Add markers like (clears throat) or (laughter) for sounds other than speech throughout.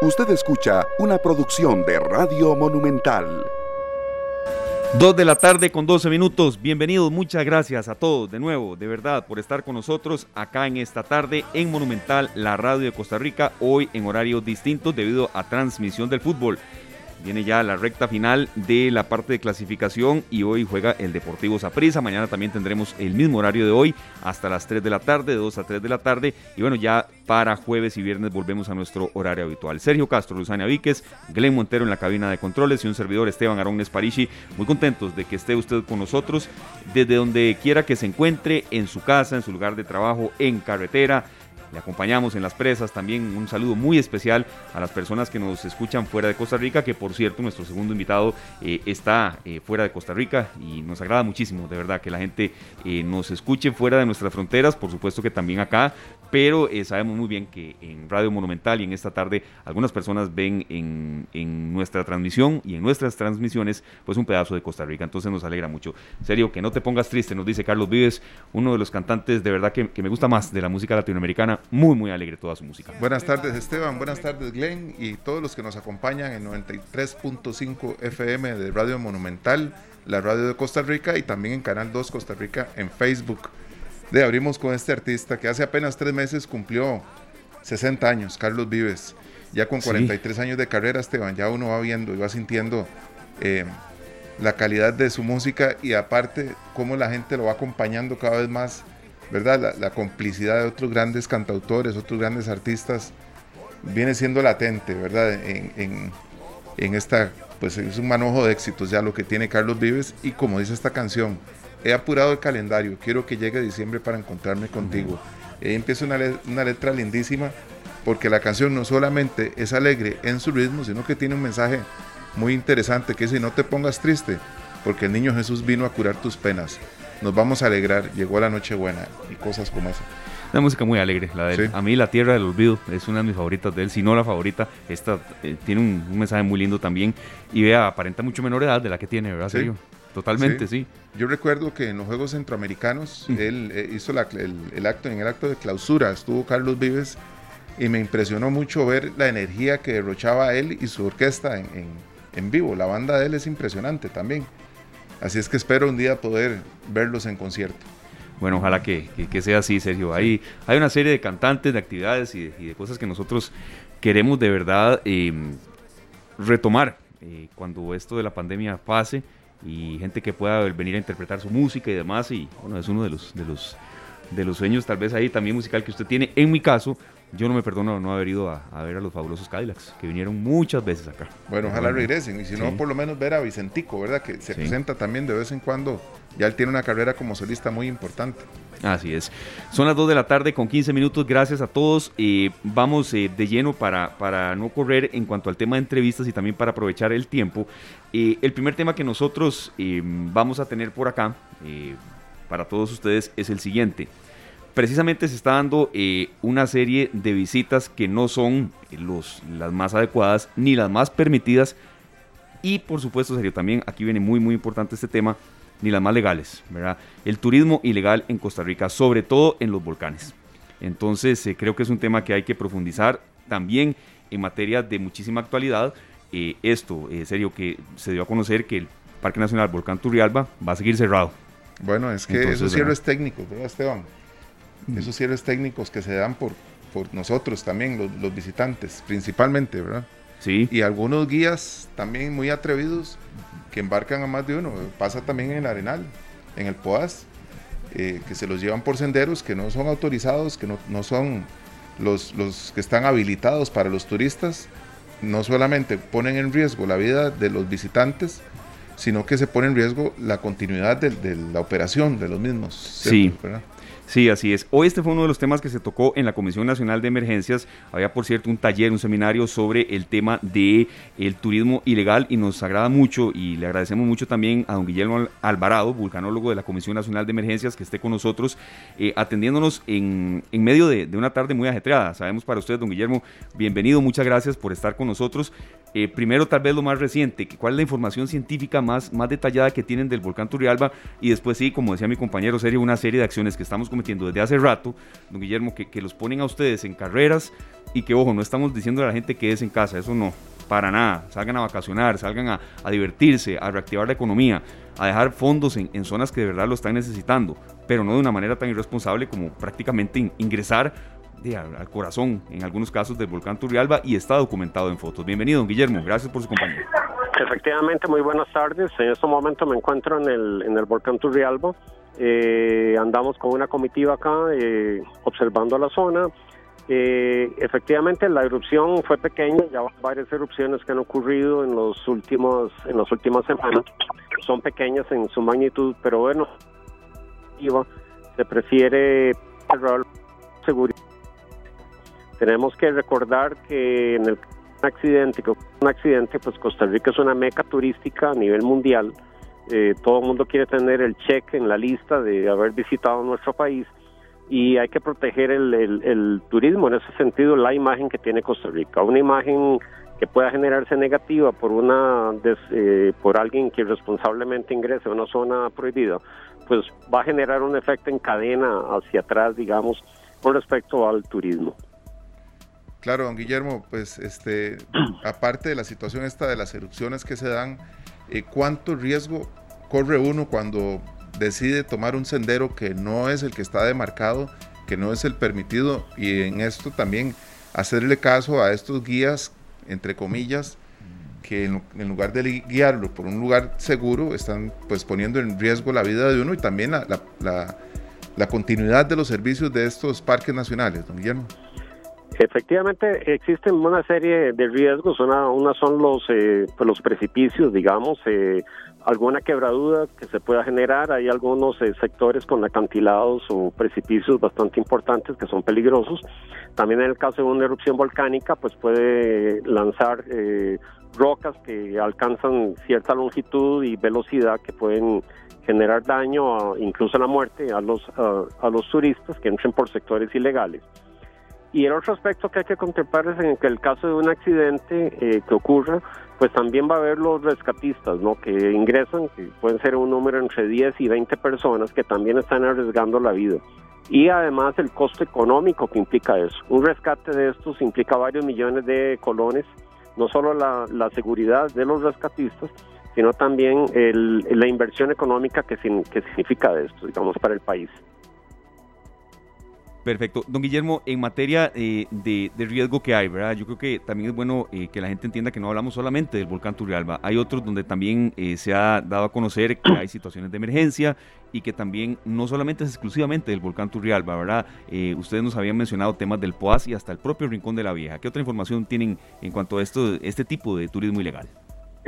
Usted escucha una producción de Radio Monumental. Dos de la tarde con 12 minutos. Bienvenidos, muchas gracias a todos de nuevo, de verdad, por estar con nosotros acá en esta tarde en Monumental, la radio de Costa Rica, hoy en horarios distintos debido a transmisión del fútbol. Viene ya la recta final de la parte de clasificación y hoy juega el Deportivo Saprissa. Mañana también tendremos el mismo horario de hoy hasta las 3 de la tarde, de 2 a 3 de la tarde. Y bueno, ya para jueves y viernes volvemos a nuestro horario habitual. Sergio Castro, Luzania Víquez, Glenn Montero en la cabina de controles y un servidor Esteban Arón Esparici. Muy contentos de que esté usted con nosotros desde donde quiera que se encuentre, en su casa, en su lugar de trabajo, en carretera le acompañamos en las presas. También un saludo muy especial a las personas que nos escuchan fuera de Costa Rica, que por cierto nuestro segundo invitado eh, está eh, fuera de Costa Rica y nos agrada muchísimo, de verdad, que la gente eh, nos escuche fuera de nuestras fronteras, por supuesto que también acá, pero sabemos muy bien que en Radio Monumental y en esta tarde algunas personas ven en, nuestra transmisión y en nuestras transmisiones pues un pedazo de Costa Rica, entonces nos alegra mucho. serio, que no te pongas triste, nos dice Carlos Vives, uno de los cantantes de verdad que me gusta más de la música latinoamericana muy, muy alegre toda su música. Buenas tardes Esteban, buenas tardes Glenn y todos los que nos acompañan en 93.5 FM de Radio Monumental, la radio de Costa Rica y también en Canal 2 Costa Rica en Facebook. De abrimos con este artista que hace apenas tres meses cumplió 60 años, Carlos Vives. Ya con 43 años de carrera, Esteban, ya uno va viendo y va sintiendo eh, la calidad de su música y aparte cómo la gente lo va acompañando cada vez más ¿verdad? La, complicidad de otros grandes cantautores, otros grandes artistas, viene siendo latente, ¿verdad? En, esta, pues es un manojo de éxitos ya lo que tiene Carlos Vives y como dice esta canción, he apurado el calendario, quiero que llegue diciembre para encontrarme contigo. Ahí empieza una, una letra lindísima porque la canción no solamente es alegre en su ritmo, sino que tiene un mensaje muy interesante que dice, no te pongas triste, porque el niño Jesús vino a curar tus penas nos vamos a alegrar, llegó la noche buena y cosas como esa. Una música muy alegre, la de A mí La Tierra del Olvido es una de mis favoritas de él, si no la favorita. Esta eh, tiene un, mensaje muy lindo también y vea, aparenta mucho menor edad de la que tiene, ¿verdad? Sí. Totalmente, sí. Yo recuerdo que en los Juegos Centroamericanos mm. él eh, hizo el, acto, en el acto de clausura estuvo Carlos Vives y me impresionó mucho ver la energía que derrochaba él y su orquesta en vivo. La banda de él es impresionante también. Así es que espero un día poder verlos en concierto. Bueno, ojalá que, sea así, Sergio. Hay, hay una serie de cantantes, de actividades y de, cosas que nosotros queremos de verdad em, retomar eh, cuando esto de la pandemia pase y gente que pueda venir a interpretar su música y demás. Y bueno, es uno de los, de los, de los sueños tal vez ahí también musical que usted tiene. En mi caso, yo no me perdono no haber ido a, ver a los fabulosos Cadillacs, que vinieron muchas veces acá. Bueno, ojalá regresen, y si no, por lo menos ver a Vicentico, ¿verdad? Que se presenta también de vez en cuando. Ya él tiene una carrera como solista muy importante. Así es. Son las 2 de la tarde con 15 minutos. Gracias a todos. Eh, vamos eh, de lleno para, para no correr en cuanto al tema de entrevistas y también para aprovechar el tiempo. Eh, el primer tema que nosotros vamos a tener por acá para todos ustedes es el siguiente precisamente se está dando eh, una serie de visitas que no son los, las más adecuadas ni las más permitidas. Y por supuesto, serio, también aquí viene muy, muy importante este tema, ni las más legales, ¿verdad? El turismo ilegal en Costa Rica, sobre todo en los volcanes. Entonces, eh, creo que es un tema que hay que profundizar también en materia de muchísima actualidad. Eh, esto, serio, que se dio a conocer que el Parque Nacional Volcán Turrialba va a seguir cerrado. Bueno, es que eso esos es técnico, ¿verdad, Esteban? Esos cierres técnicos que se dan por, por nosotros también, los, visitantes, principalmente, ¿verdad? Sí. Y algunos guías también muy atrevidos que embarcan a más de uno. Pasa también en el Arenal, en el Poas, eh, que se los llevan por senderos que no son autorizados, que no, no son los, los que están habilitados para los turistas. No solamente ponen en riesgo la vida de los visitantes, sino que se pone en riesgo la continuidad de, de la operación de los mismos. Sí. ¿verdad? Sí, así es. Hoy este fue uno de los temas que se tocó en la Comisión Nacional de Emergencias. Había, por cierto, un taller, un seminario sobre el tema de turismo ilegal y nos agrada mucho y le agradecemos mucho también a don Guillermo Alvarado, vulcanólogo de la Comisión Nacional de Emergencias, que esté con nosotros eh, atendiéndonos en, en medio de, de, una tarde muy ajetreada. Sabemos para usted, don Guillermo, bienvenido, muchas gracias por estar con nosotros. Eh, primero, tal vez lo más reciente, cuál es la información científica más, más detallada que tienen del volcán Turrialba y después sí, como decía mi compañero Sergio, una serie de acciones que estamos desde hace rato, don Guillermo, que, que los ponen a ustedes en carreras y que, ojo, no estamos diciendo a la gente que es en casa, eso no, para nada. Salgan a vacacionar, salgan a, divertirse, a reactivar la economía, a dejar fondos en, zonas que de verdad lo están necesitando, pero no de una manera tan irresponsable como prácticamente ingresar al, corazón, en algunos casos, del volcán Turrialba y está documentado en fotos. Bienvenido, don Guillermo, gracias por su compañía. Efectivamente, muy buenas tardes. En este momento me encuentro en el, en el volcán Turrialba. Eh, andamos con una comitiva acá eh, observando la zona. Eh, efectivamente, la erupción fue pequeña, ya varias erupciones que han ocurrido en los últimos en las últimas semanas son pequeñas en su magnitud, pero bueno, se prefiere seguridad. Tenemos que recordar que en el accidente, que un accidente, pues Costa Rica es una meca turística a nivel mundial. Eh, todo el mundo quiere tener el check en la lista de haber visitado nuestro país y hay que proteger el, turismo en ese sentido, la imagen que tiene Costa Rica. Una imagen que pueda generarse negativa por una eh, por alguien que irresponsablemente ingrese a una zona prohibida, pues va a generar un efecto en cadena hacia atrás, digamos, con respecto al turismo. Claro, don Guillermo, pues este, (clears throat) aparte de la situación esta de las erupciones que se dan, eh, ¿cuánto riesgo corre uno cuando decide tomar un sendero que no es el que está demarcado, que no es el permitido, y en esto también hacerle caso a estos guías, entre comillas, que en, lugar de guiarlo por un lugar seguro, están pues poniendo en riesgo la vida de uno y también la, la continuidad de los servicios de estos parques nacionales, don Guillermo. Efectivamente, existen una serie de riesgos. Una, una son los, eh, pues los precipicios, digamos, eh, alguna quebradura que se pueda generar. Hay algunos eh, sectores con acantilados o precipicios bastante importantes que son peligrosos. También en el caso de una erupción volcánica, pues puede lanzar rocas que alcanzan cierta longitud y velocidad que pueden generar daño, incluso la muerte, a los, a los turistas que entren por sectores ilegales. Y el otro aspecto que hay que contemplar es en que el caso de un accidente eh, que ocurra, pues también va a haber los rescatistas, ¿no? Que ingresan, que pueden ser un número entre 10 y 20 personas que también están arriesgando la vida. Y además el costo económico que implica eso. Un rescate de estos implica varios millones de colones, no solo la, seguridad de los rescatistas, sino también el, la inversión económica que, que significa esto, digamos, para el país. Perfecto. Don Guillermo, en materia eh, de, riesgo que hay, ¿verdad? Yo creo que también es bueno eh, que la gente entienda que no hablamos solamente del volcán Turrialba. Hay otros donde también eh, se ha dado a conocer que hay situaciones de emergencia y que también no solamente es exclusivamente del volcán Turrialba, ¿verdad? ustedes nos habían mencionado temas del POAS y hasta el propio Rincón de la Vieja. ¿Qué otra información tienen en cuanto a esto, este tipo de turismo ilegal?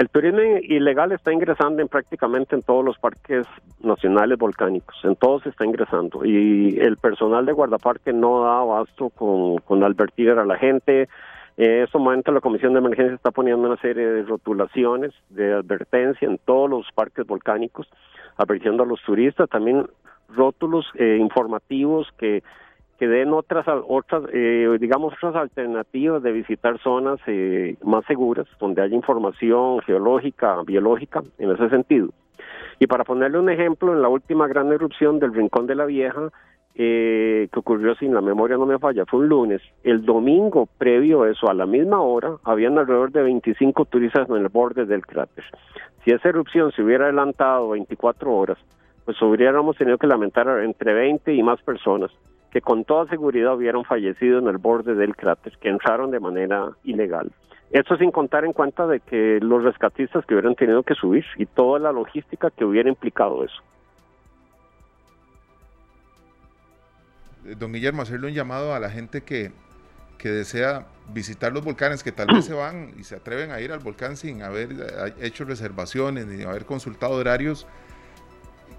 El turismo ilegal está ingresando en prácticamente en todos los parques nacionales volcánicos, en todos está ingresando y el personal de guardaparque no da abasto con, con advertir a la gente. En este momento la Comisión de Emergencia está poniendo una serie de rotulaciones de advertencia en todos los parques volcánicos, advirtiendo a los turistas, también rótulos eh, informativos que que den otras, otras eh, digamos, otras alternativas de visitar zonas eh, más seguras, donde haya información geológica, biológica, en ese sentido. Y para ponerle un ejemplo, en la última gran erupción del Rincón de la Vieja, eh, que ocurrió sin la memoria no me falla, fue un lunes. El domingo previo a eso, a la misma hora, habían alrededor de 25 turistas en el borde del cráter. Si esa erupción se hubiera adelantado 24 horas, pues hubiéramos tenido que lamentar entre 20 y más personas que con toda seguridad hubieran fallecido en el borde del cráter, que entraron de manera ilegal. Esto sin contar en cuenta de que los rescatistas que hubieran tenido que subir y toda la logística que hubiera implicado eso. Eh, don Guillermo, hacerle un llamado a la gente que, que desea visitar los volcanes, que tal vez se van y se atreven a ir al volcán sin haber eh, hecho reservaciones ni haber consultado horarios,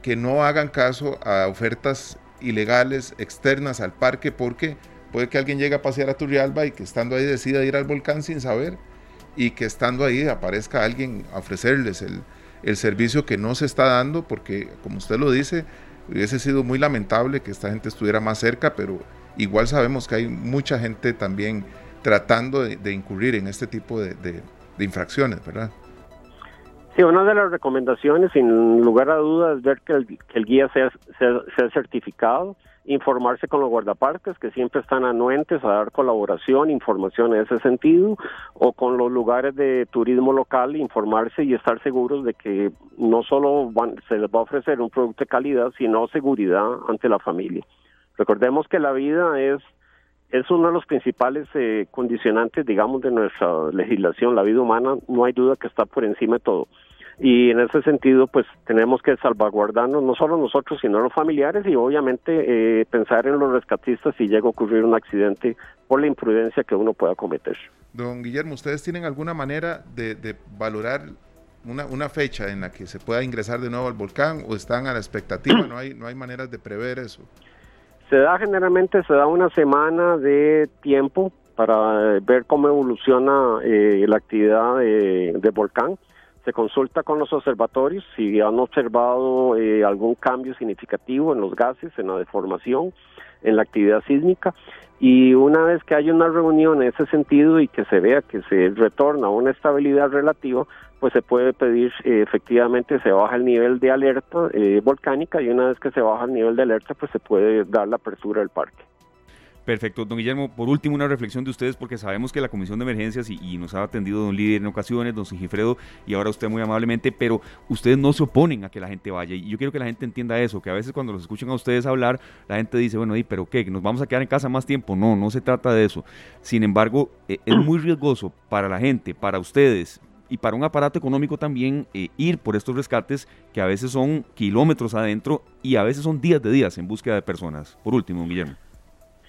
que no hagan caso a ofertas ilegales externas al parque porque puede que alguien llegue a pasear a Turrialba y que estando ahí decida ir al volcán sin saber y que estando ahí aparezca alguien a ofrecerles el, el servicio que no se está dando porque como usted lo dice hubiese sido muy lamentable que esta gente estuviera más cerca pero igual sabemos que hay mucha gente también tratando de, incurrir en este tipo de, de, de infracciones, ¿verdad? Sí, una de las recomendaciones, sin lugar a dudas, es ver que el, guía sea, sea, certificado. informarse con los guardaparques que siempre están anuentes a dar colaboración, información en ese sentido, o con los lugares de turismo local, informarse y estar seguros de que no solo se les va a ofrecer un producto de calidad, sino seguridad ante la familia. Recordemos que la vida es es uno de los principales eh, condicionantes, digamos, de nuestra legislación. La vida humana no hay duda que está por encima de todo. Y en ese sentido, pues tenemos que salvaguardarnos, no solo nosotros, sino los familiares y obviamente eh, pensar en los rescatistas si llega a ocurrir un accidente por la imprudencia que uno pueda cometer. Don Guillermo, ¿ustedes tienen alguna manera de, valorar una, una, fecha en la que se pueda ingresar de nuevo al volcán o están a la expectativa? ¿No hay, no hay maneras de prever eso? Se da generalmente, se da una semana de tiempo para ver cómo evoluciona eh, la actividad de, volcán. Se consulta con los observatorios si han observado eh, algún cambio significativo en los gases, en la deformación, en la actividad sísmica. Y una vez que hay una reunión en ese sentido y que se vea que se retorna a una estabilidad relativa, pues se puede pedir eh, efectivamente se baja el nivel de alerta eh, volcánica y una vez que se baja el nivel de alerta pues se puede dar la apertura del parque. Perfecto, don Guillermo. Por último, una reflexión de ustedes, porque sabemos que la Comisión de Emergencias y, nos ha atendido don Líder en ocasiones, don Sigifredo, y ahora usted muy amablemente, pero ustedes no se oponen a que la gente vaya. Y yo quiero que la gente entienda eso, que a veces cuando los escuchan a ustedes hablar, la gente dice, bueno, ¿y pero qué? ¿Nos vamos a quedar en casa más tiempo? No, no se trata de eso. Sin embargo, eh, es muy riesgoso para la gente, para ustedes, y para un aparato económico también eh, ir por estos rescates que a veces son kilómetros adentro y a veces son días de días en búsqueda de personas. Por último, Guillermo.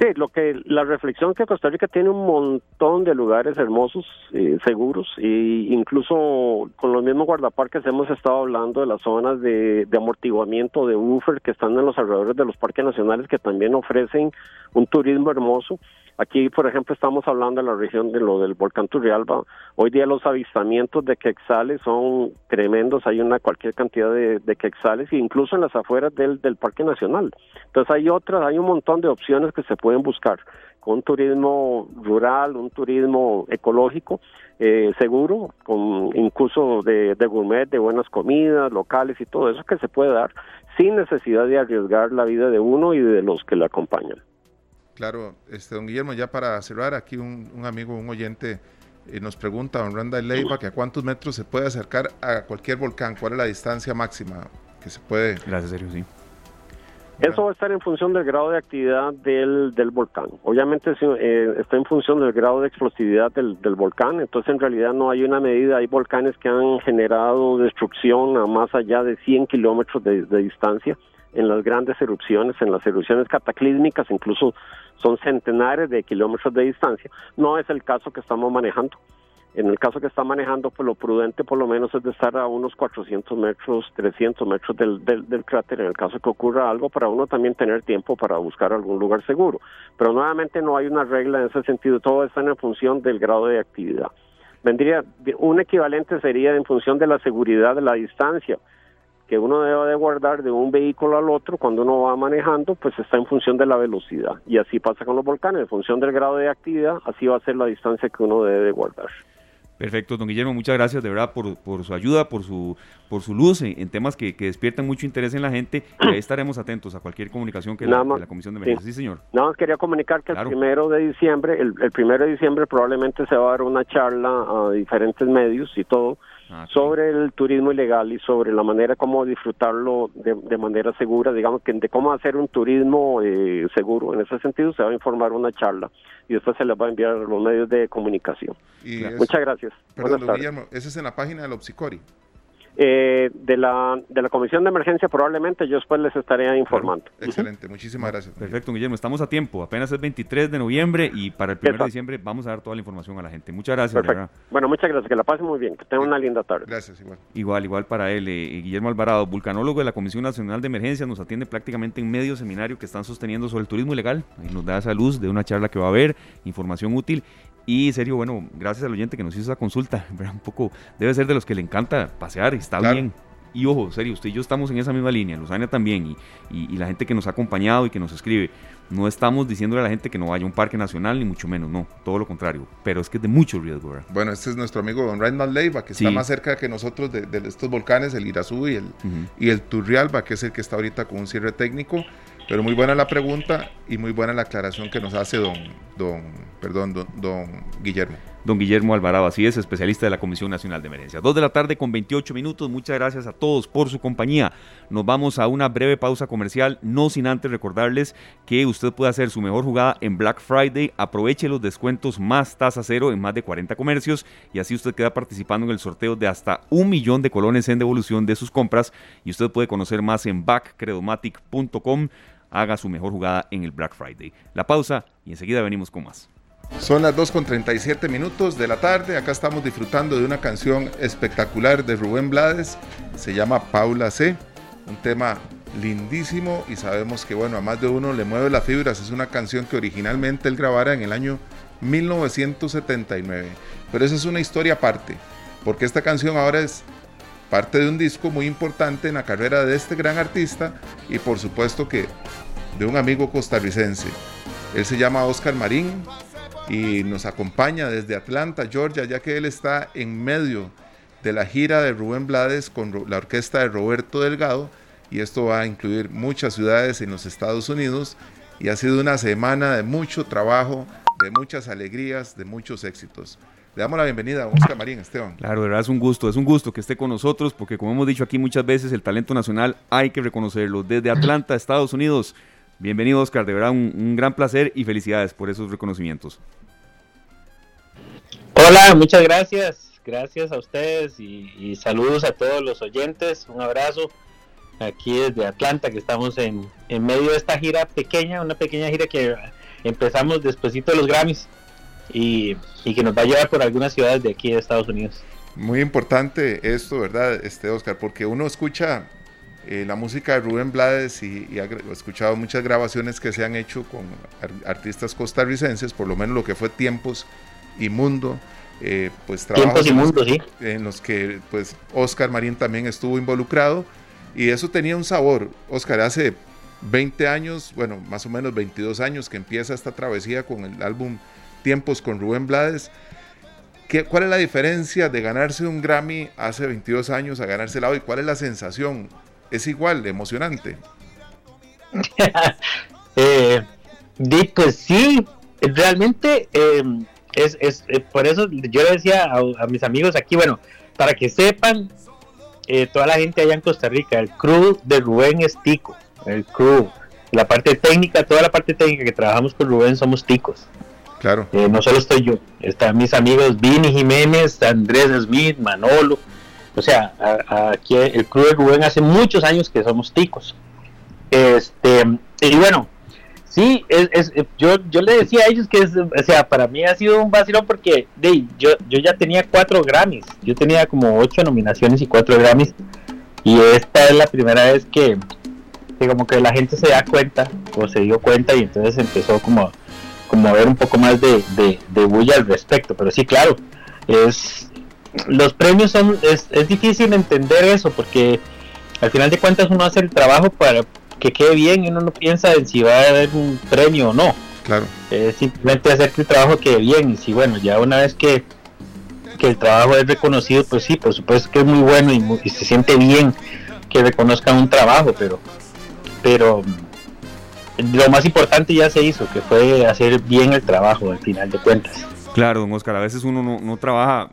Sí, lo que la reflexión que Costa Rica tiene un montón de lugares hermosos, eh, seguros, e incluso con los mismos guardaparques hemos estado hablando de las zonas de, amortiguamiento de buffer que están en los alrededores de los parques nacionales que también ofrecen un turismo hermoso Aquí, por ejemplo, estamos hablando de la región de lo del volcán Turrialba. Hoy día los avistamientos de quexales son tremendos, hay una cualquier cantidad de, de quexales, incluso en las afueras del, del Parque Nacional. Entonces hay otras, hay un montón de opciones que se pueden buscar con un turismo rural, un turismo ecológico eh, seguro, con incluso de, de gourmet, de buenas comidas locales y todo eso que se puede dar sin necesidad de arriesgar la vida de uno y de los que le acompañan. Claro, este, don Guillermo, ya para cerrar, aquí un, amigo, un oyente eh, nos pregunta, don Randa Leiva, que a cuántos metros se puede acercar a cualquier volcán, cuál es la distancia máxima que se puede... Gracias, serio, sí. Eso va a estar en función del grado de actividad del, del volcán. Obviamente eh, está en función del grado de explosividad del, del, volcán, entonces en realidad no hay una medida. Hay volcanes que han generado destrucción a más allá de 100 kilómetros de distancia en las grandes erupciones, en las erupciones cataclísmicas, incluso son centenares de kilómetros de distancia. No es el caso que estamos manejando. En el caso que está manejando, pues lo prudente por lo menos es de estar a unos 400 metros, 300 metros del, del, cráter, en el caso que ocurra algo, para uno también tener tiempo para buscar algún lugar seguro. Pero nuevamente no hay una regla en ese sentido, todo está en función del grado de actividad. Vendría, un equivalente sería en función de la seguridad de la distancia que uno debe de guardar de un vehículo al otro cuando uno va manejando, pues está en función de la velocidad. Y así pasa con los volcanes, en función del grado de actividad, así va a ser la distancia que uno debe de guardar. Perfecto, don Guillermo, muchas gracias de verdad por, por su ayuda, por su, por su luz en, temas que, que, despiertan mucho interés en la gente y ahí (clears throat) estaremos atentos a cualquier comunicación que la, la, Comisión de Emergencia. Sí, señor. Nada más quería comunicar que el primero de diciembre, el, el, primero de diciembre probablemente se va a dar una charla a diferentes medios y todo Ah, sobre el turismo ilegal y sobre la manera como disfrutarlo de, manera segura, digamos que de cómo hacer un turismo eh, seguro. En ese sentido se va a informar una charla y después se les va a enviar a los medios de comunicación. Muchas gracias. Perdón, Guillermo, ese es en la página del Opsicori. Eh, de, la, de la Comisión de Emergencia probablemente yo después les estaré informando. excelente, muchísimas gracias. Perfecto, Guillermo, estamos a tiempo, apenas es 23 de noviembre y para el 1 de diciembre vamos a dar toda la información a la gente. Muchas gracias. Bueno, muchas gracias, que la pasen muy bien, que tengan una linda tarde. Gracias, igual. Igual, igual para él. Eh, Guillermo Alvarado, vulcanólogo de la Comisión Nacional de Emergencia, nos atiende prácticamente en medio seminario que están sosteniendo sobre el turismo ilegal y nos da esa luz de una charla que va a haber, información útil y serio, bueno, gracias al oyente que nos hizo esa consulta, (laughs) un poco, debe ser de los que le encanta pasear, está bien. Y ojo, serio, usted y yo estamos en esa misma línea, Luzania también, y, y, la gente que nos ha acompañado y que nos escribe. No estamos diciéndole a la gente que no vaya a un parque nacional, ni mucho menos, no, todo lo contrario. Pero es que es de mucho riesgo, ¿verdad? Bueno, este es nuestro amigo Don Reinald Leiva, que está más cerca que nosotros de, estos volcanes, el Irazú y el, y el Turrialba, que es el que está ahorita con un cierre técnico Pero muy buena la pregunta y muy buena la aclaración que nos hace don, don, perdón, don Guillermo don Guillermo Alvarado, así es, especialista de la Comisión Nacional de Emergencia. Dos de la tarde con 28 minutos, muchas gracias a todos por su compañía. Nos vamos a una breve pausa comercial, no sin antes recordarles que usted puede hacer su mejor jugada en Black Friday, aproveche los descuentos más tasa cero en más de 40 comercios y así usted queda participando en el sorteo de hasta un millón de colones en devolución de sus compras y usted puede conocer más en backcredomatic.com. Haga su mejor jugada en el Black Friday. La pausa y enseguida venimos con más. Son las 2 con 37 minutos de la tarde. Acá estamos disfrutando de una canción espectacular de Rubén Blades. Se llama Paula C. Un tema lindísimo y sabemos que, bueno, a más de uno le mueve las fibras. Es una canción que originalmente él grabara en el año 1979. Pero esa es una historia aparte, porque esta canción ahora es parte de un disco muy importante en la carrera de este gran artista y por supuesto que de un amigo costarricense. Él se llama Oscar Marín, y nos acompaña desde Atlanta, Georgia, ya que él está en medio de la gira de Rubén Blades con la orquesta de Roberto Delgado y esto va a incluir muchas ciudades en los Estados Unidos y ha sido una semana de mucho trabajo, de muchas alegrías, de muchos éxitos. Le damos la bienvenida a Oscar Marín, Esteban. Claro, de verdad es un gusto, es un gusto que esté con nosotros porque como hemos dicho aquí muchas veces, el talento nacional hay que reconocerlo. Desde Atlanta, Estados Unidos, Bienvenido, Oscar. De verdad, un, gran placer y felicidades por esos reconocimientos. Hola, muchas gracias. Gracias a ustedes y, saludos a todos los oyentes. Un abrazo aquí desde Atlanta, que estamos en, medio de esta gira pequeña, una pequeña gira que empezamos después de los Grammys y, y, que nos va a llevar por algunas ciudades de aquí de Estados Unidos. Muy importante esto, ¿verdad, este Oscar? Porque uno escucha eh, la música de Rubén Blades y, he escuchado muchas grabaciones que se han hecho con artistas costarricenses, por lo menos lo que fue Tiempos y Mundo, eh, pues trabajos en, los, en los que pues Oscar Marín también estuvo involucrado y eso tenía un sabor. Oscar hace 20 años, bueno, más o menos 22 años que empieza esta travesía con el álbum Tiempos con Rubén Blades. ¿Qué, ¿Cuál es la diferencia de ganarse un Grammy hace 22 años a ganárselo hoy? ¿Cuál es la sensación? Es igual de emocionante. (laughs) eh, pues sí, realmente em, es, es eh, por eso yo le decía a, mis amigos aquí, bueno, para que sepan, eh, toda la gente allá en Costa Rica, el crew de Rubén es tico, el crew, la parte técnica, toda la parte técnica que trabajamos con Rubén somos ticos. Claro. Eh, no solo estoy yo, están mis amigos Vini Jiménez, Andrés Smith, Manolo, o sea, aquí el Club de Rubén hace muchos años que somos ticos. Este, y bueno, sí, es, yo, yo le decía a ellos que, es, o sea, para mí ha sido un vacilón porque de, yo, yo ya tenía cuatro Grammys, yo tenía como ocho nominaciones y cuatro Grammys, y esta es la primera vez que, como que la gente se da cuenta, o se dio cuenta, y entonces empezó como, como a ver un poco más de, de, de bulla al respecto, pero sí, claro, es, los premios son, es, es difícil entender eso porque al final de cuentas uno hace el trabajo para que quede bien y uno no piensa en si va a haber un premio o no. Claro. Es simplemente hacer que el trabajo quede bien y si bueno, ya una vez que, que el trabajo es reconocido, pues sí, por supuesto que es muy bueno y, se siente bien que reconozcan un trabajo, pero, pero lo más importante ya se hizo, que fue hacer bien el trabajo al final de cuentas. Claro, don Oscar, a veces uno no, no trabaja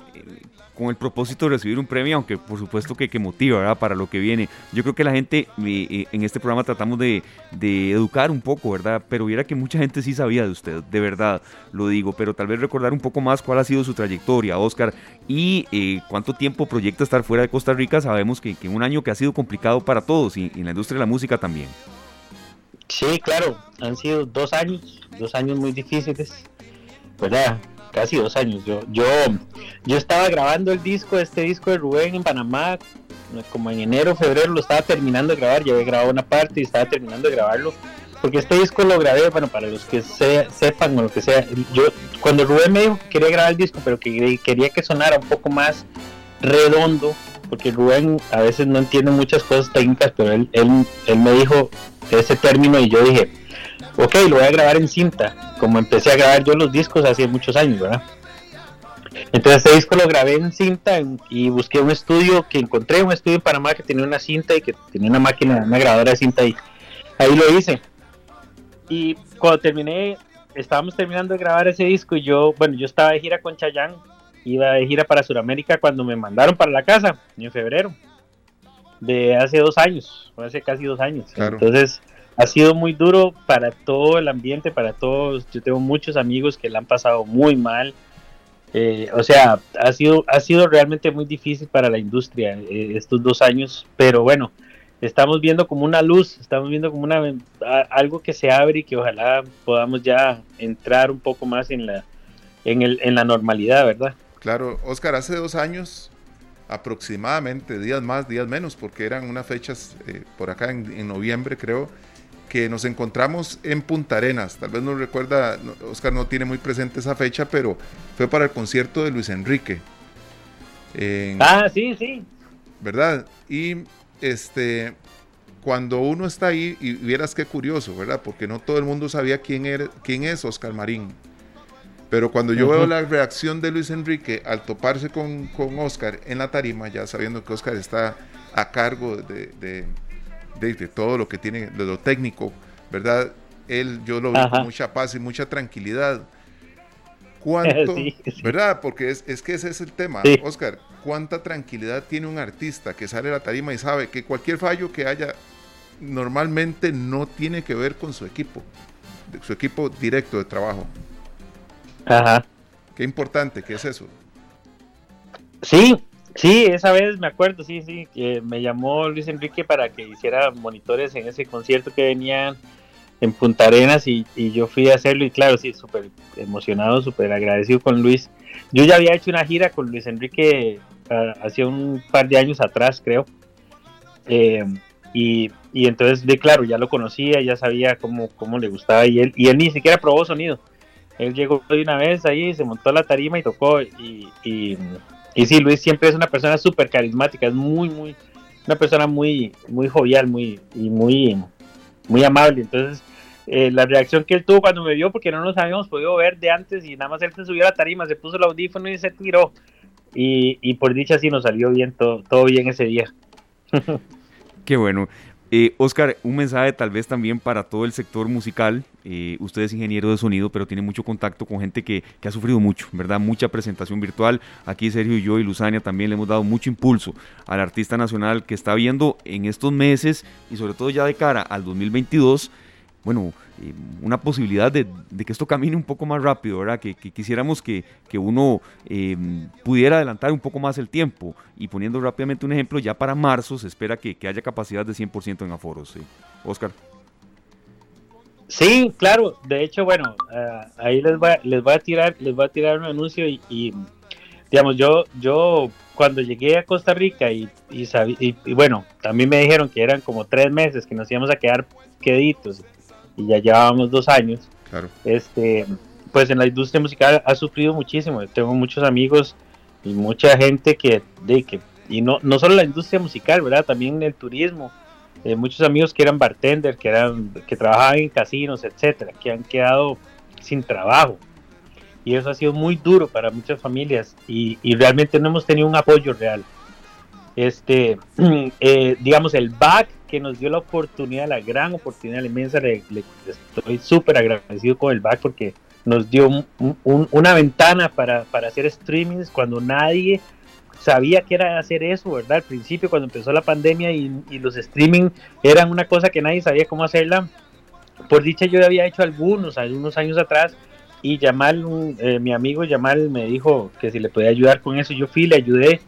con el propósito de recibir un premio, aunque por supuesto que, que motiva ¿verdad? para lo que viene. Yo creo que la gente, eh, eh, en este programa tratamos de, educar un poco, ¿verdad? Pero viera que mucha gente sí sabía de usted, de verdad, lo digo, pero tal vez recordar un poco más cuál ha sido su trayectoria, Oscar, y eh, cuánto tiempo proyecta estar fuera de Costa Rica. Sabemos que, que un año que ha sido complicado para todos y, y en la industria de la música también. Sí, claro, han sido dos años, dos años muy difíciles, ¿verdad? Casi dos años. Yo, yo, yo estaba grabando el disco, este disco de Rubén en Panamá, como en enero, febrero lo estaba terminando de grabar, ya había grabado una parte y estaba terminando de grabarlo, porque este disco lo grabé, bueno, para los que sepan o lo que sea, yo cuando Rubén me dijo que quería grabar el disco, pero que quería que sonara un poco más redondo, porque Rubén a veces no entiende muchas cosas técnicas, pero él, él, él me dijo ese término y yo dije, ok, lo voy a grabar en cinta, como empecé a grabar yo los discos hace muchos años, ¿verdad? Entonces este disco lo grabé en cinta y busqué un estudio que encontré, un estudio en Panamá que tenía una cinta y que tenía una máquina, una grabadora de cinta y ahí lo hice. y cuando terminé, estábamos terminando de grabar ese disco y yo, bueno, yo estaba de gira con Chayanne, iba de gira para Sudamérica cuando me mandaron para la casa, en febrero, de hace dos años, hace casi dos años. Entonces, ha sido muy duro para todo el ambiente, para todos. Yo tengo muchos amigos que la han pasado muy mal. Eh, o sea, ha sido, ha sido realmente muy difícil para la industria eh, estos dos años, pero bueno, estamos viendo como una luz, estamos viendo como una algo que se abre y que ojalá podamos ya entrar un poco más en la, en, el, en la normalidad, ¿verdad? Claro, Oscar, hace dos años aproximadamente, días más, días menos, porque eran unas fechas eh, por acá en, noviembre, creo, que nos encontramos en Punta Arenas. Tal vez no recuerda, Oscar no tiene muy presente esa fecha, pero fue para el concierto de Luis Enrique. ah, sí, sí. ¿Verdad? Y este, cuando uno está ahí, y vieras qué curioso, ¿verdad? Porque no todo el mundo sabía quién, era, quién es Oscar Marín. Pero cuando yo veo la reacción de Luis Enrique al toparse con, con, Oscar en la tarima, ya sabiendo que Oscar está a cargo de, de, de, todo lo que tiene, de lo técnico, ¿verdad? Él, yo lo vi con mucha paz y mucha tranquilidad. ¿Cuánto, (laughs) verdad? Porque es, es, que ese es el tema, Oscar cuánta tranquilidad tiene un artista que sale a la tarima y sabe que cualquier fallo que haya normalmente no tiene que ver con su equipo, su equipo directo de trabajo. Ajá. Qué importante que es eso. Sí, sí, esa vez me acuerdo, sí, sí, que me llamó Luis Enrique para que hiciera monitores en ese concierto que venían en Punta Arenas y, yo fui a hacerlo y claro, sí, súper emocionado, súper agradecido con Luis. Yo ya había hecho una gira con Luis Enrique hacía un par de años atrás, creo. Eh, y, y, entonces, de claro, ya lo conocía, ya sabía cómo, cómo le gustaba y él, y él ni siquiera probó sonido. Él llegó de una vez ahí, se montó la tarima y tocó. Y, y sí, Luis siempre es una persona súper carismática, es muy, muy, una persona muy, muy jovial, muy, y muy, muy amable. Entonces, eh, la reacción que él tuvo cuando me vio, porque no nos habíamos podido ver de antes, y nada más él se subió a la tarima, se puso el audífono y se tiró. Y, por dicha sí nos salió bien, todo, todo bien ese día. (laughs) Qué bueno. Eh, Oscar, un mensaje tal vez también para todo el sector musical. Eh, usted es ingeniero de sonido, pero tiene mucho contacto con gente que, ha sufrido mucho, ¿verdad? Mucha presentación virtual. Aquí Sergio y yo y Luzania también le hemos dado mucho impulso al artista nacional que está viendo en estos meses y sobre todo ya de cara al 2022 bueno, eh, una posibilidad de, que esto camine un poco más rápido, ¿verdad? Que, quisiéramos que, uno em, pudiera adelantar un poco más el tiempo. Y poniendo rápidamente un ejemplo, ya para marzo se espera que, haya capacidad de 100% en aforos. Oscar. Sí, claro. De hecho, bueno, eh, ahí les voy, a, les voy a tirar, les voy a tirar un anuncio y, digamos, yo, yo cuando llegué a Costa Rica y, y, y, bueno, también me dijeron que eran como tres meses que nos íbamos a quedar queditos y ya llevábamos dos años, este, pues en la industria musical ha sufrido muchísimo. Tengo muchos amigos y mucha gente que, de, que y no, no solo la industria musical, ¿verdad? También el turismo. Eh, muchos amigos que eran bartender, que, eran, que trabajaban en casinos, etcétera, que han quedado sin trabajo. Y eso ha sido muy duro para muchas familias y, y realmente no hemos tenido un apoyo real. Este, (clears throat) eh, digamos, el back que nos dio la oportunidad, la gran oportunidad, la inmensa. Le, estoy súper agradecido con el back porque nos dio una ventana para, para hacer streamings cuando nadie sabía que era hacer eso, ¿verdad? Al principio, cuando empezó la pandemia y, los streaming eran una cosa que nadie sabía cómo hacerla. Por dicha, yo había hecho algunos, algunos años atrás, y Yamal, eh, mi amigo Yamal, me dijo que si le podía ayudar con eso. Yo fui, le ayudé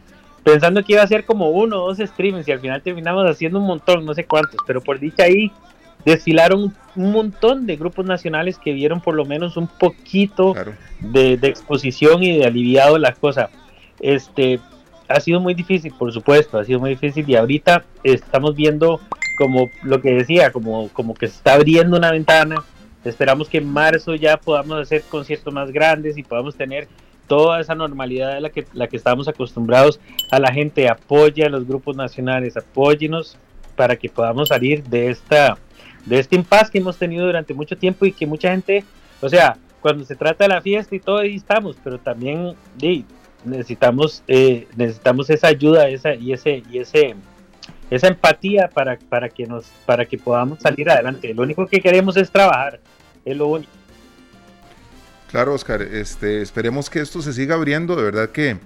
pensando que iba a ser como uno o dos streamings y al final terminamos haciendo un montón, no sé cuántos, pero por dicha ahí desfilaron un montón de grupos nacionales que vieron por lo menos un poquito de, exposición y de aliviado la cosa. Este, ha sido muy difícil, por supuesto, ha sido muy difícil y ahorita estamos viendo como lo que decía, como, como que se está abriendo una ventana. Esperamos que en marzo ya podamos hacer conciertos más grandes y podamos tener toda esa normalidad de la que, la que estamos acostumbrados a la gente, apoya a los grupos nacionales, apóyenos para que podamos salir de esta de este impasse que hemos tenido durante mucho tiempo y que mucha gente, o sea, cuando se trata de la fiesta y todo ahí estamos, pero también necesitamos eh, necesitamos esa ayuda esa y ese y ese esa empatía para, para, que nos, para que podamos salir adelante. Lo único que queremos es trabajar, es lo único. Claro, Oscar, este, esperemos que esto se siga abriendo, de verdad que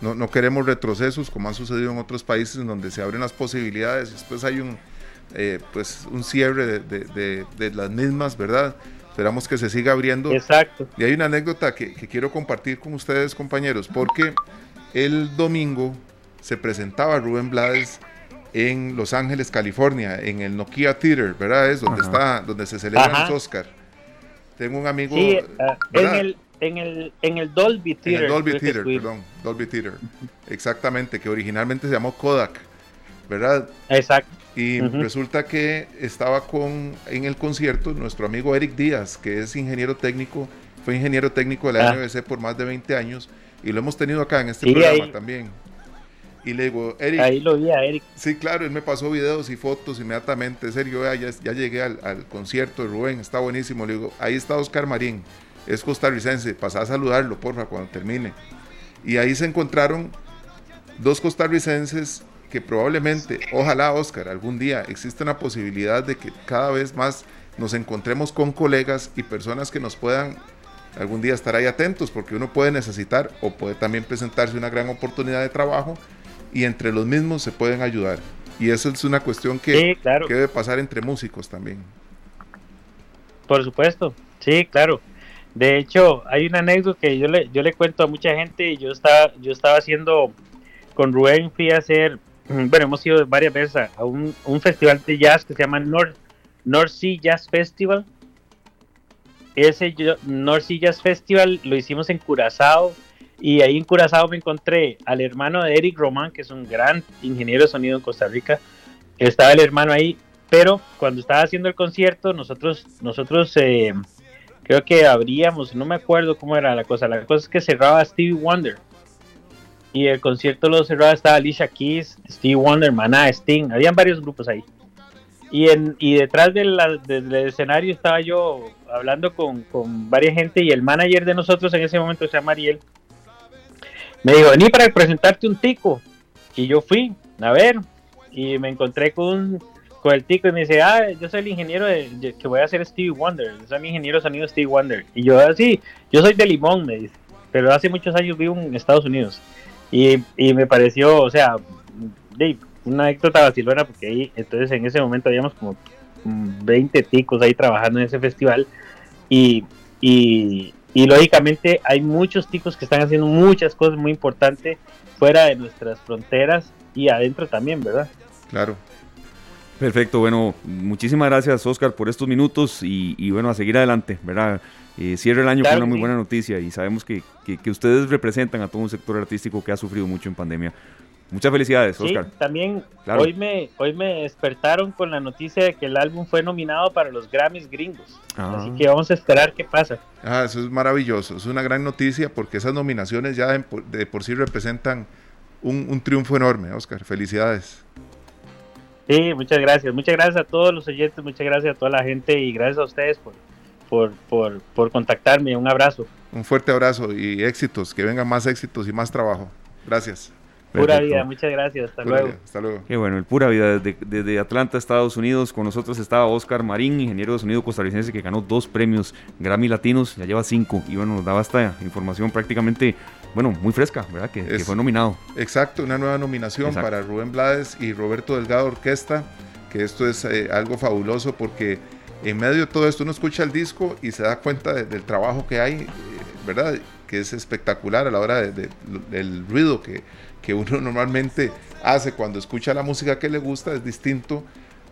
no, no queremos retrocesos como ha sucedido en otros países en donde se abren las posibilidades y después hay un, eh, pues, un cierre de, de, las mismas, ¿verdad? Esperamos que se siga abriendo. Exacto. Y hay una anécdota que, que quiero compartir con ustedes, compañeros, porque el domingo se presentaba Rubén Blades en Los Ángeles, California, en el Nokia Theater, ¿verdad? Es donde está, donde se celebran los Oscar. Tengo un amigo. Sí, ah, en, el, en, el, en el Dolby Theater. En el Dolby Theater, perdón. Dolby Theater. Exactamente, que originalmente se llamó Kodak, ¿verdad? Exacto. Y resulta que estaba con en el concierto nuestro amigo Eric Díaz, que es ingeniero técnico, fue ingeniero técnico de la ah. por más de 20 años y lo hemos tenido acá en este programa también. Y le digo, Eric. Ahí lo vi a Eric. Sí, claro, él me pasó videos y fotos inmediatamente. Sergio, ya, ya llegué al, concierto de Rubén, está buenísimo. Le digo, ahí está Oscar Marín, es costarricense, pasa a saludarlo, porfa, cuando termine. Y ahí se encontraron dos costarricenses que probablemente, ojalá Oscar, algún día exista una posibilidad de que cada vez más nos encontremos con colegas y personas que nos puedan algún día estar ahí atentos, porque uno puede necesitar o puede también presentarse una gran oportunidad de trabajo y entre los mismos se pueden ayudar. Y eso es una cuestión que, debe pasar entre músicos también. Por supuesto, sí, claro. De hecho, hay una anécdota que yo le, yo le cuento a mucha gente. y Yo estaba, yo estaba haciendo con Rubén, fui a hacer, (clears throat) bueno, hemos ido varias veces a, un, festival de jazz que se llama North, North Sea Jazz Festival. Ese North Sea Jazz Festival lo hicimos en Curazao y ahí en Curazao me encontré al hermano de Eric Román, que es un gran ingeniero de sonido en Costa Rica. Estaba el hermano ahí, pero cuando estaba haciendo el concierto, nosotros, nosotros eh, creo que abríamos, no me acuerdo cómo era la cosa. La cosa es que cerraba Stevie Wonder. Y el concierto lo cerraba, estaba Alicia Keys, Stevie Wonder, Maná, Sting. Habían varios grupos ahí. Y, detrás del escenario estaba yo hablando con, con varias gente y el manager de nosotros en ese momento se llama Ariel me dijo, vení para presentarte un tico. Y yo fui a ver y me encontré con, con el tico y me dice, ah, yo soy el ingeniero de, que voy a hacer Stevie Wonder. Yo soy mi ingeniero de sonido Stevie Wonder. Y yo, así, ah, yo soy de Limón, me dice. Pero hace muchos años vivo en Estados Unidos. Y, y me pareció, o sea, una anécdota vacilona porque ahí, entonces en ese momento habíamos como 20 ticos ahí trabajando en ese festival. Y, y, y lógicamente hay muchos ticos que están haciendo muchas cosas muy importantes fuera de nuestras fronteras y adentro también, ¿verdad? Claro. Perfecto, bueno, muchísimas gracias Oscar por estos minutos y, bueno, a seguir adelante, ¿verdad? Eh, cierra el año con una muy buena noticia y sabemos que, que, ustedes representan a todo un sector artístico que ha sufrido mucho en pandemia. Muchas felicidades, Oscar. Sí, también hoy, me, hoy me despertaron con la noticia de que el álbum fue nominado para los Grammys gringos. Ah. Así que vamos a esperar qué pasa. Ah, eso es maravilloso. Es una gran noticia porque esas nominaciones ya de, por sí representan un, triunfo enorme, Oscar. Felicidades. Sí, muchas gracias. Muchas gracias a todos los oyentes, muchas gracias a toda la gente y gracias a ustedes por, por, por, por contactarme. Un abrazo. Un fuerte abrazo y éxitos, que vengan más éxitos y más trabajo. Gracias. Pura vida, muchas gracias, hasta luego. hasta luego. Qué bueno, el Pura Vida, desde, Atlanta, Estados Unidos, con nosotros estaba Oscar Marín, ingeniero de sonido costarricense que ganó dos premios Grammy Latinos, ya lleva cinco, y bueno, nos daba esta información prácticamente, bueno, muy fresca, ¿verdad? Que, fue nominado. Exacto, una nueva nominación para Rubén Blades y Roberto Delgado Orquesta, que esto es eh, algo fabuloso porque en medio de todo esto uno escucha el disco y se da cuenta del trabajo que hay, eh, ¿verdad? Que es espectacular a la hora del ruido que que uno (laughs) normalmente hace cuando escucha la música que le gusta es distinto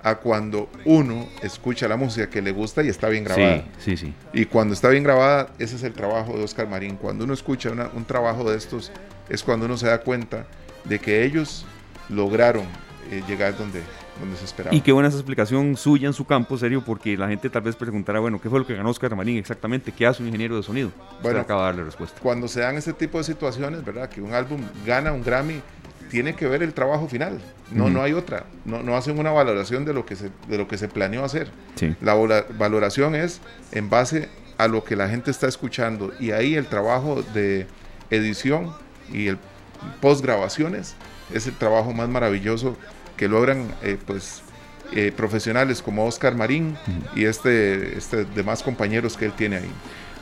a cuando uno escucha la música que le gusta y está bien grabada. Sí, sí, sí. Y cuando está bien grabada, ese es el trabajo de Oscar Marín. Cuando uno escucha un trabajo de estos, es cuando uno se da cuenta de que ellos lograron eh, llegar donde, donde se esperaba. Y qué buena esa explicación suya en su campo, serio, porque la gente tal vez preguntará, bueno, ¿qué fue lo que ganó Oscar Marín exactamente? ¿Qué hace un ingeniero de sonido? Bueno, acaba de darle respuesta. Cuando se dan este tipo de situaciones, ¿verdad? Que un álbum gana un Grammy, tiene que ver el trabajo final. No, no hay otra. No, no, hacen una valoración de lo que se, de lo que se planeó hacer. La valoración es en base a lo que la gente está escuchando. Y ahí el trabajo de edición y el post grabaciones es el trabajo más maravilloso que logran pues profesionales como Oscar Marín y este, este demás compañeros que él tiene ahí.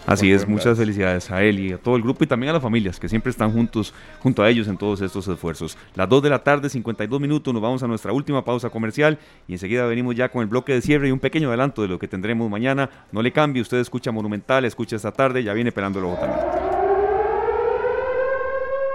Así es, muchas felicidades a él y a todo el grupo y también a las familias que siempre están juntos, junto a ellos en todos estos esfuerzos. Las 2 de la tarde, 52 minutos, nos vamos a nuestra última pausa comercial y enseguida venimos ya con el bloque de cierre y un pequeño adelanto de lo que tendremos mañana. No le cambie, usted escucha Monumental, escucha esta tarde, ya viene pelando luego también.